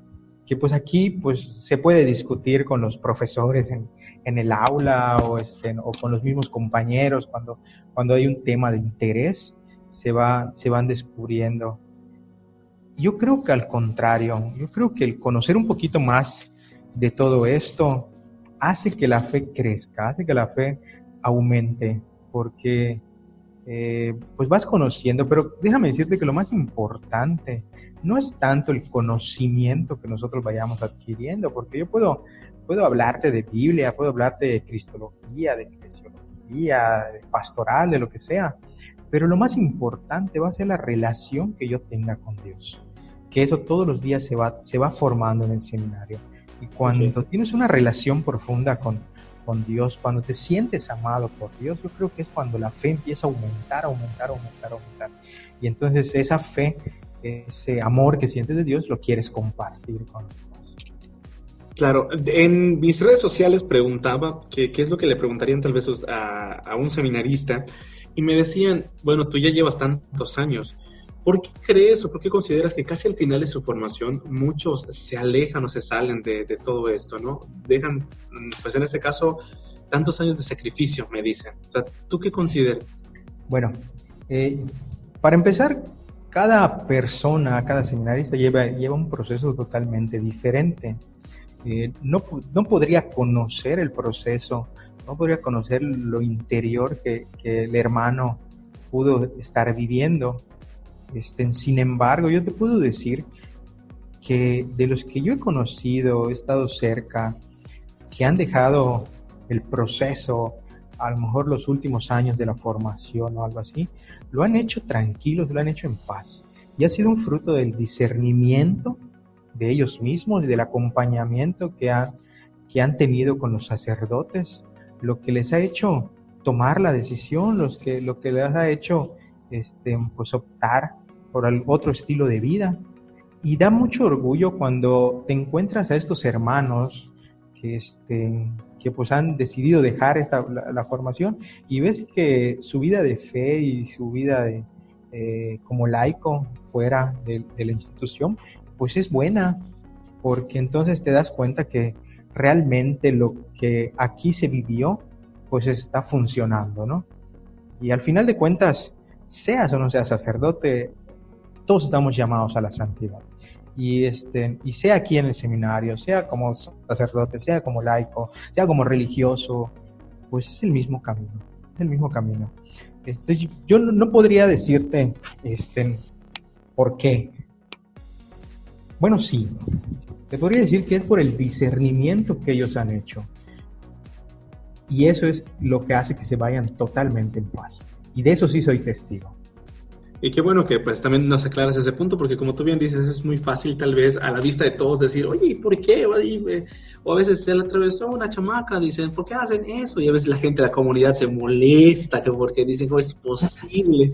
[SPEAKER 2] que pues aquí pues, se puede discutir con los profesores en, en el aula o, este, o con los mismos compañeros cuando, cuando hay un tema de interés, se, va, se van descubriendo. Yo creo que al contrario, yo creo que el conocer un poquito más de todo esto hace que la fe crezca, hace que la fe aumente, porque eh, pues vas conociendo, pero déjame decirte que lo más importante no es tanto el conocimiento que nosotros vayamos adquiriendo, porque yo puedo, puedo hablarte de Biblia, puedo hablarte de cristología, de eclesiología, de pastoral, de lo que sea, pero lo más importante va a ser la relación que yo tenga con Dios, que eso todos los días se va, se va formando en el seminario. Y cuando tienes una relación profunda con, con Dios, cuando te sientes amado por Dios, yo creo que es cuando la fe empieza a aumentar, aumentar, aumentar, aumentar. Y entonces esa fe ese amor que sientes de Dios lo quieres compartir con los demás.
[SPEAKER 1] Claro, en mis redes sociales preguntaba qué es lo que le preguntarían tal vez a, un seminarista y me decían, bueno, tú ya llevas tantos años, ¿por qué crees o por qué consideras que casi al final de su formación muchos se alejan o se salen de, todo esto, ¿no? Dejan, pues en este caso, tantos años de sacrificio, me dicen. O sea, ¿tú qué consideras?
[SPEAKER 2] Bueno, eh, para empezar, cada persona, cada seminarista lleva, lleva un proceso totalmente diferente. Eh, no, no, podría conocer el proceso, no podría conocer lo interior que, que el hermano pudo estar viviendo. Este, sin embargo, yo te puedo decir que de los que yo he conocido, he estado cerca, que han dejado el proceso, a lo mejor los últimos años de la formación o algo así, lo han hecho tranquilos, lo han hecho en paz. Y ha sido un fruto del discernimiento de ellos mismos y del acompañamiento que han, que han tenido con los sacerdotes, lo que les ha hecho tomar la decisión, los que, lo que les ha hecho este, pues optar por otro estilo de vida. Y da mucho orgullo cuando te encuentras a estos hermanos que, este, que pues han decidido dejar esta, la, formación y ves que su vida de fe y su vida de, eh, como laico fuera de, la institución, pues es buena, porque entonces te das cuenta que realmente lo que aquí se vivió, pues está funcionando, ¿no? Y al final de cuentas, seas o no seas sacerdote, todos estamos llamados a la santidad y, este, y sea aquí en el seminario, sea como sacerdote, sea como laico, sea como religioso, pues es el mismo camino, es el mismo camino. Este, yo no, podría decirte este, por qué. Bueno, sí, te podría decir que es por el discernimiento que ellos han hecho. Y eso es lo que hace que se vayan totalmente en paz. Y de eso sí soy testigo.
[SPEAKER 1] Y qué bueno que pues también nos aclaras ese punto, porque como tú bien dices, es muy fácil tal vez a la vista de todos decir, oye, ¿por qué? O a veces se le atravesó una chamaca, dicen, ¿por qué hacen eso? Y a veces la gente la comunidad se molesta porque dicen, no es posible.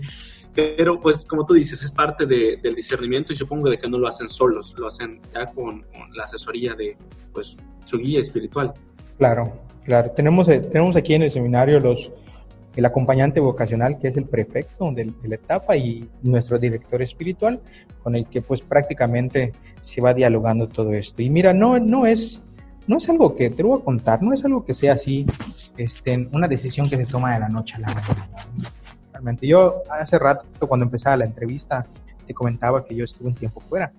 [SPEAKER 1] Pero pues como tú dices, es parte del discernimiento y supongo de que no lo hacen solos, lo hacen ya con, la asesoría de pues su guía espiritual.
[SPEAKER 2] Claro, claro. Tenemos, eh, tenemos aquí en el seminario los el acompañante vocacional que es el prefecto de, la etapa y nuestro director espiritual con el que pues prácticamente se va dialogando todo esto. Y mira, no, no, es, no es algo que te lo voy a contar, no es algo que sea así, este, una decisión que se toma de la noche a la mañana. Realmente yo hace rato cuando empezaba la entrevista te comentaba que yo estuve un tiempo fuera.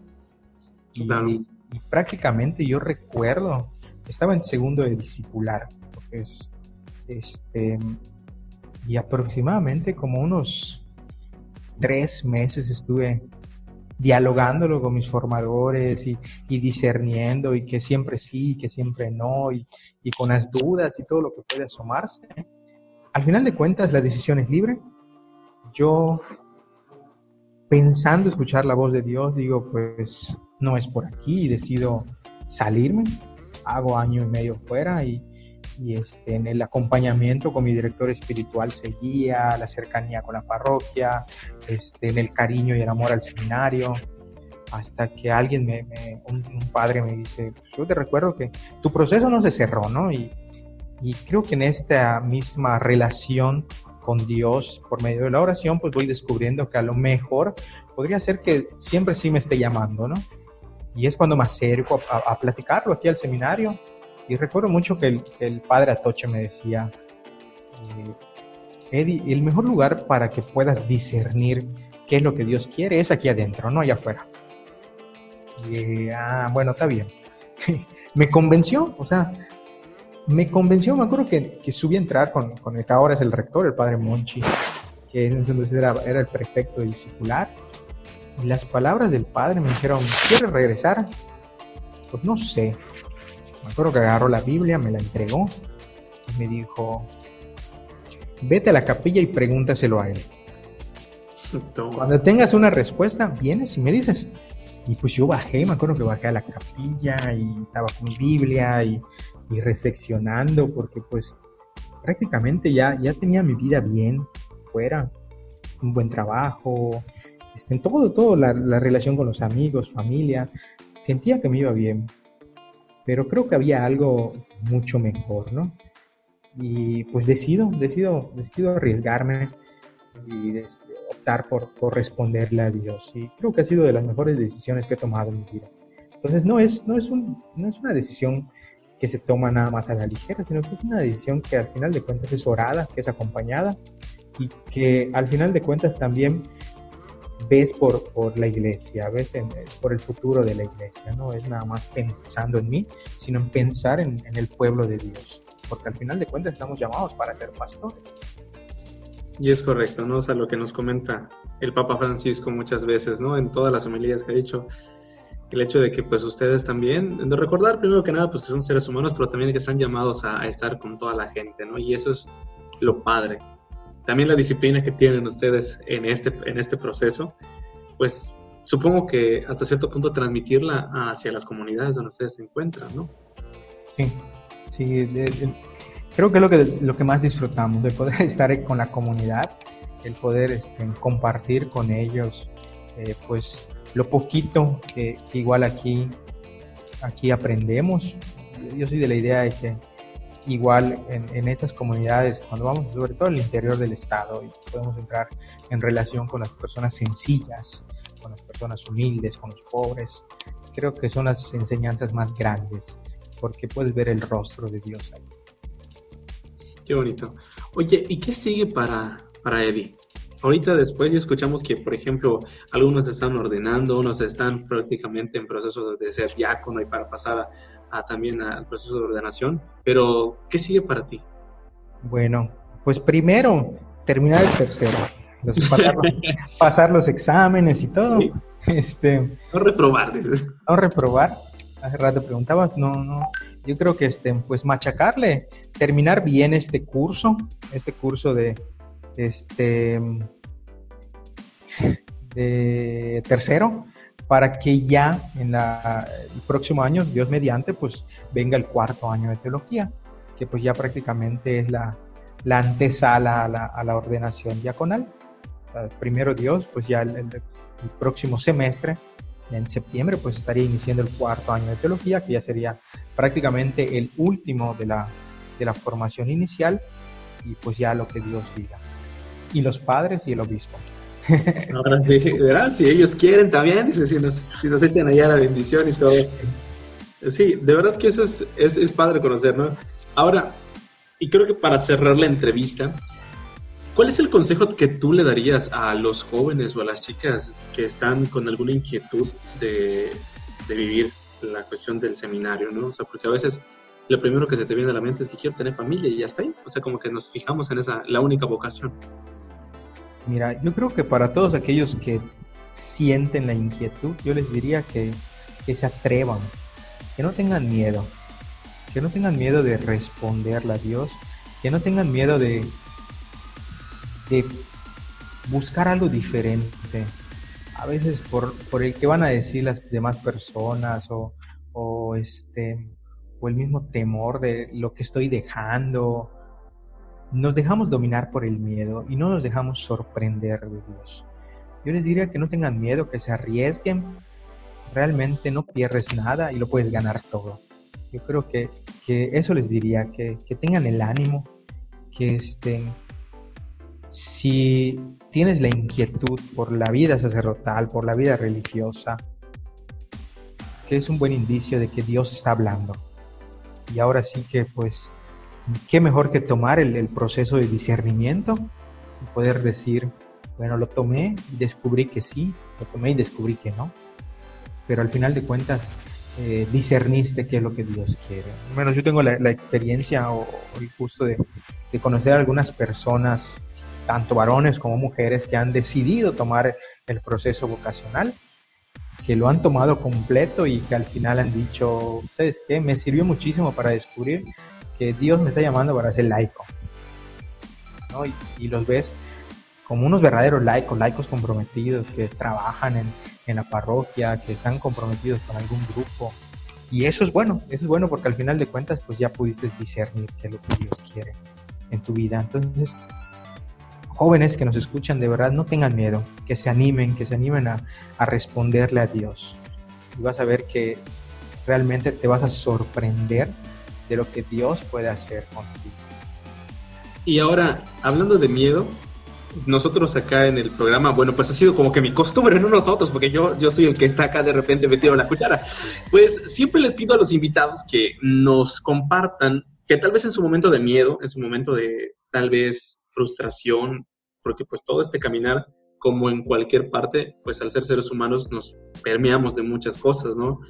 [SPEAKER 2] Y, y prácticamente yo recuerdo, estaba en segundo de discipular, este, y aproximadamente como unos tres meses estuve dialogándolo con mis formadores y, discerniendo y que siempre sí, que siempre no, y, y, con las dudas y todo lo que puede asomarse. Al final de cuentas, la decisión es libre. Yo, pensando escuchar la voz de Dios, digo, pues no es por aquí y decido salirme. Hago año y medio fuera y, y este, en el acompañamiento con mi director espiritual seguía, la cercanía con la parroquia, este, en el cariño y el amor al seminario, hasta que alguien, me, un, padre me dice, yo te recuerdo que tu proceso no se cerró, ¿no? Y, y creo que en esta misma relación con Dios por medio de la oración, pues voy descubriendo que a lo mejor podría ser que siempre sí me esté llamando, ¿no? Y es cuando me acerco a, platicarlo aquí al seminario y recuerdo mucho que el, el padre Atoche me decía, eh, Eddie, el mejor lugar para que puedas discernir qué es lo que Dios quiere es aquí adentro, no allá afuera. Y, ah, bueno, está bien. me convenció, o sea, me convenció, me acuerdo que, que subí a entrar con, con, el que ahora es el rector, el padre Monchi, que entonces era, era el prefecto discipular. Y las palabras del padre me dijeron, ¿quieres regresar? Pues no sé, me acuerdo que agarró la Biblia, me la entregó y me dijo, vete a la capilla y pregúntaselo a él. Cuando tengas una respuesta, vienes y me dices. Y pues yo bajé, me acuerdo que bajé a la capilla y estaba con mi Biblia y, reflexionando porque pues prácticamente ya, ya tenía mi vida bien fuera, un buen trabajo, este, en todo, todo, la, la relación con los amigos, familia, sentía que me iba bien pero creo que había algo mucho mejor, ¿no? Y pues decido, decido, decido arriesgarme y optar por, por responderle a Dios. Y creo que ha sido de las mejores decisiones que he tomado en mi vida. Entonces no es, no es, un, no es una decisión que se toma nada más a la ligera, sino que es una decisión que al final de cuentas es orada, que es acompañada y que al final de cuentas también ves por, por la iglesia, ves por el futuro de la iglesia, no es nada más pensando en mí, sino en pensar en, el pueblo de Dios, porque al final de cuentas estamos llamados para ser pastores.
[SPEAKER 1] Y es correcto, ¿no? O sea, lo que nos comenta el Papa Francisco muchas veces, ¿no? En todas las homilías que ha dicho, el hecho de que pues ustedes también, de recordar primero que nada pues que son seres humanos, pero también que están llamados a, estar con toda la gente, ¿no? Y eso es lo padre, también la disciplina que tienen ustedes en este, en este proceso, pues supongo que hasta cierto punto transmitirla hacia las comunidades donde ustedes se encuentran, ¿no?
[SPEAKER 2] Sí, sí, creo que es lo que, lo que más disfrutamos, de poder estar con la comunidad, el poder este, compartir con ellos, eh, pues lo poquito que, igual aquí, aquí aprendemos. Yo soy de la idea de que igual en, en esas comunidades, cuando vamos sobre todo al interior del estado y podemos entrar en relación con las personas sencillas, con las personas humildes, con los pobres, creo que son las enseñanzas más grandes, porque puedes ver el rostro de Dios ahí.
[SPEAKER 1] Qué bonito. Oye, ¿y qué sigue para, para Eddie? Ahorita después ya escuchamos que, por ejemplo, algunos están ordenando, unos están prácticamente en proceso de ser diácono y para pasar a, también al proceso de ordenación, pero ¿qué sigue para ti?
[SPEAKER 2] Bueno, pues primero terminar el tercero, pasar, los, exámenes y todo. Este,
[SPEAKER 1] no reprobar,
[SPEAKER 2] No reprobar. Hace rato preguntabas, no, no. Yo creo que este, pues machacarle, terminar bien este curso, este curso de este de tercero, para que ya en el próximo año, Dios mediante, pues venga el cuarto año de teología, que pues ya prácticamente es la, la antesala a la, a la ordenación diaconal. primero Dios, pues ya el, próximo semestre, en septiembre, pues estaría iniciando el cuarto año de teología, que ya sería prácticamente el último de la, de la formación inicial, y pues ya lo que Dios diga. Y los padres y el obispo.
[SPEAKER 1] Ahora sí, ¿verdad? Si ellos quieren también, dice, si nos, si nos echan allá la bendición y todo. Sí, de verdad que eso es, es, es padre conocer, ¿no? Ahora, y creo que para cerrar la entrevista, ¿cuál es el consejo que tú le darías a los jóvenes o a las chicas que están con alguna inquietud de, de vivir la, cuestión del seminario, ¿no? O sea, porque a veces lo primero que se te viene a la mente es que quiero tener familia y ya está ahí. O sea, como que nos fijamos en esa, la única vocación.
[SPEAKER 2] Mira, yo creo que para todos aquellos que sienten la inquietud, yo les diría que, que se atrevan, que no tengan miedo, que no tengan miedo de responderle a Dios, que no tengan miedo de, de buscar algo diferente. A veces por, por el que van a decir las demás personas o, o este o el mismo temor de lo que estoy dejando. Nos dejamos dominar por el miedo y no nos dejamos sorprender de Dios. Yo les diría que no tengan miedo, que se arriesguen. Realmente no pierdes nada y lo puedes ganar todo. Yo creo que, que eso les diría, que, que tengan el ánimo, que estén, si tienes la inquietud por la vida sacerdotal, por la vida religiosa, que es un buen indicio de que Dios está hablando. Y ahora sí que pues, qué mejor que tomar el, el proceso de discernimiento y poder decir, bueno, lo tomé y descubrí que sí, lo tomé y descubrí que no. Pero al final de cuentas, eh, discerniste qué es lo que Dios quiere. Bueno, yo tengo la, experiencia o, el gusto de, de, conocer a algunas personas, tanto varones como mujeres, que han decidido tomar el proceso vocacional, que lo han tomado completo y que al final han dicho, ¿sabes qué? Me sirvió muchísimo para descubrir que Dios me está llamando para ser laico. ¿no? Y, los ves como unos verdaderos laicos, laicos comprometidos que trabajan en, en la parroquia, que están comprometidos con algún grupo. Y eso es bueno, eso es bueno porque al final de cuentas pues ya pudiste discernir qué es lo que Dios quiere en tu vida. Entonces, jóvenes que nos escuchan, de verdad no tengan miedo, que se animen, que se animen a, a responderle a Dios. Y vas a ver que realmente te vas a sorprender de lo que Dios puede hacer contigo.
[SPEAKER 1] Y ahora, hablando de miedo, nosotros acá en el programa, bueno, pues ha sido como que mi costumbre, no nosotros, porque yo, yo soy el que está acá de repente metido en la cuchara. Pues siempre les pido a los invitados que nos compartan que tal vez en su momento de miedo, en su momento de tal vez frustración, porque pues todo este caminar, como en cualquier parte, pues al ser seres humanos nos permeamos de muchas cosas, ¿no?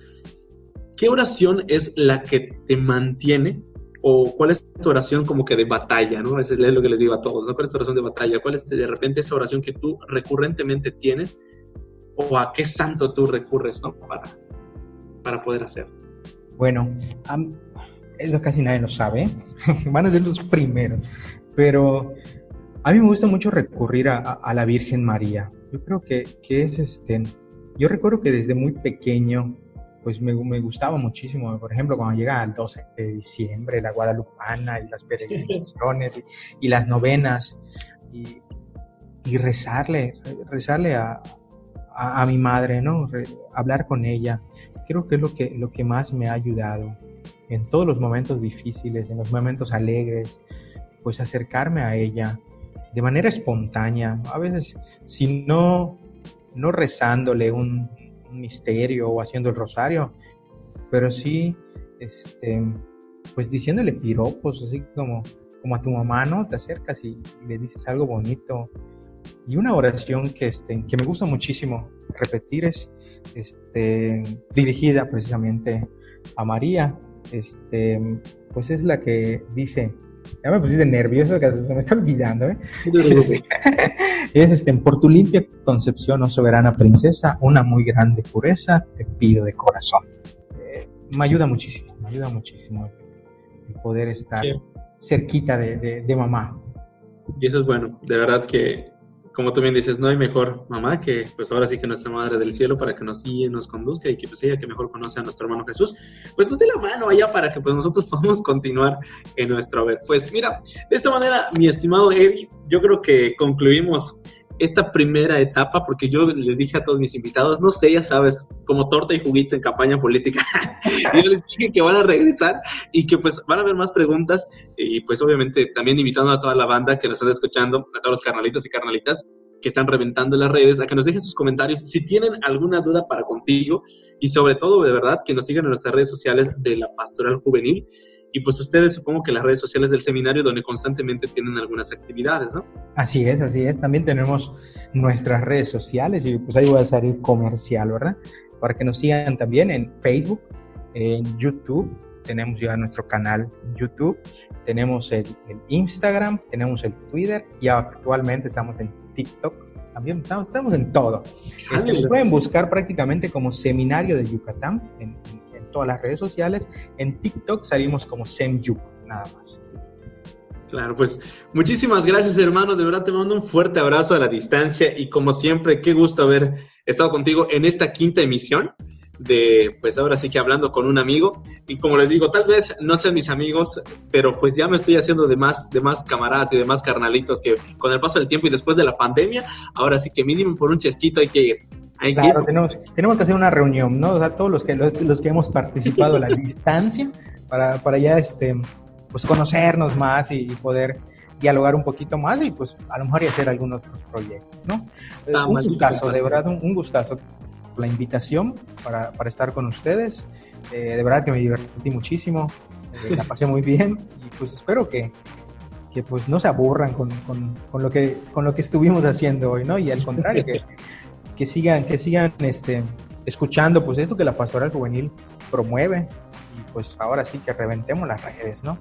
[SPEAKER 1] ¿Qué oración es la que te mantiene o cuál es tu oración como que de batalla, ¿no? Es lo que les digo a todos, ¿no? ¿Cuál es tu oración de batalla? ¿Cuál es de repente esa oración que tú recurrentemente tienes? ¿O a qué santo tú recurres, ¿no? Para, para poder hacer.
[SPEAKER 2] Bueno, eso casi nadie lo sabe, van a ser los primeros, pero a mí me gusta mucho recurrir a, a la Virgen María. Yo creo que, que es este, yo recuerdo que desde muy pequeño pues me, me, gustaba muchísimo, por ejemplo, cuando llega el 12 de diciembre, la Guadalupana y las peregrinaciones y, y, las novenas, y, y, rezarle, rezarle a, a, a mi madre, ¿no? Re, hablar con ella, creo que es lo que, lo que más me ha ayudado en todos los momentos difíciles, en los momentos alegres, pues acercarme a ella de manera espontánea, a veces si no, no rezándole un, un misterio o haciendo el rosario, pero sí, este, pues diciéndole piropos, así como, como a tu mamá, ¿no? Te acercas y, le dices algo bonito. Y una oración que, este, que me gusta muchísimo repetir es este, dirigida precisamente a María. Este, pues es la que dice, ya me pusiste nervioso, que se me está olvidando, ¿eh? es este, por tu limpia concepción, oh soberana princesa, una muy grande pureza, te pido de corazón. Eh, me ayuda muchísimo, me ayuda muchísimo el poder estar sí. cerquita de, de, de mamá.
[SPEAKER 1] Y eso es bueno, de verdad que como tú bien dices, no hay mejor mamá que pues ahora sí que nuestra Madre del Cielo para que nos guíe, nos conduzca y que pues ella que mejor conoce a nuestro hermano Jesús, pues nos dé la mano allá para que pues nosotros podamos continuar en nuestro ver. Pues mira, de esta manera, mi estimado Eddie, yo creo que concluimos esta primera etapa, porque yo les dije a todos mis invitados, no sé, ya sabes, como torta y juguito en campaña política, yo les dije que van a regresar y que pues van a haber más preguntas, y pues obviamente también invitando a toda la banda que nos está escuchando, a todos los carnalitos y carnalitas que están reventando las redes, a que nos dejen sus comentarios si tienen alguna duda para contigo, y sobre todo, de verdad, que nos sigan en nuestras redes sociales de la Pastoral Juvenil, y pues ustedes supongo que las redes sociales del seminario donde constantemente tienen algunas actividades, ¿no?
[SPEAKER 2] Así es, así es. También tenemos nuestras redes sociales y pues ahí voy a salir comercial, ¿verdad? Para que nos sigan también en Facebook, en YouTube, tenemos ya nuestro canal YouTube, tenemos el, Instagram, tenemos el Twitter y actualmente estamos en TikTok. También estamos, estamos en todo. Este, pueden buscar prácticamente como Seminario de Yucatán en, todas las redes sociales. En TikTok salimos como SemYuk, nada más.
[SPEAKER 1] Claro, pues muchísimas gracias hermano, de verdad te mando un fuerte abrazo a la distancia y como siempre, qué gusto haber estado contigo en esta quinta emisión de, pues ahora sí que hablando con un amigo. Y como les digo, tal vez no sean mis amigos, pero pues ya me estoy haciendo de más, de más camaradas y de más carnalitos que con el paso del tiempo y después de la pandemia, ahora sí que mínimo por un chesquito hay que ir.
[SPEAKER 2] Claro, Tenemos, tenemos que hacer una reunión, ¿no? O sea, todos los que, los, que hemos participado a la distancia para, para ya este, pues conocernos más y, poder dialogar un poquito más y pues a lo mejor y hacer algunos otros proyectos, ¿no? un gustazo, de verdad, un, un gustazo la invitación para, para estar con ustedes. Eh, de verdad que me divertí muchísimo, eh, la pasé muy bien y pues espero que, que pues no se aburran con, con, con, lo que, con lo que estuvimos haciendo hoy, ¿no? Y al contrario, que, que sigan, que sigan este, escuchando pues esto que la Pastoral Juvenil promueve y pues ahora sí que reventemos las redes, ¿no?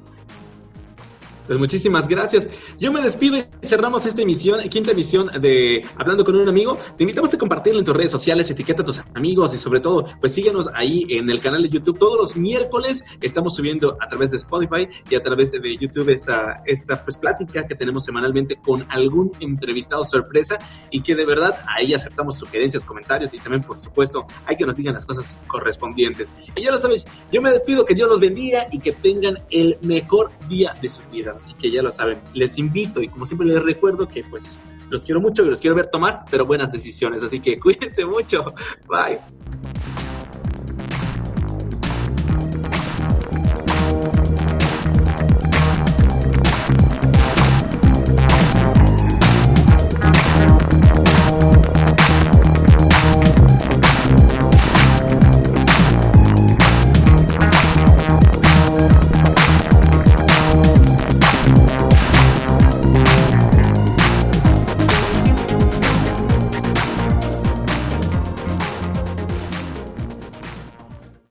[SPEAKER 1] Pues muchísimas gracias. Yo me despido y cerramos esta emisión, quinta emisión de Hablando con un amigo. Te invitamos a compartirlo en tus redes sociales, etiqueta a tus amigos y sobre todo, pues síguenos ahí en el canal de YouTube. Todos los miércoles estamos subiendo a través de Spotify y a través de YouTube esta, esta pues plática que tenemos semanalmente con algún entrevistado sorpresa y que de verdad ahí aceptamos sugerencias, comentarios y también, por supuesto, hay que nos digan las cosas correspondientes. Y ya lo sabes, yo me despido, que Dios los bendiga y que tengan el mejor día de sus vidas. Así que ya lo saben, les invito y como siempre les recuerdo que pues los quiero mucho y los quiero ver tomar, pero buenas decisiones. Así que cuídense mucho. Bye.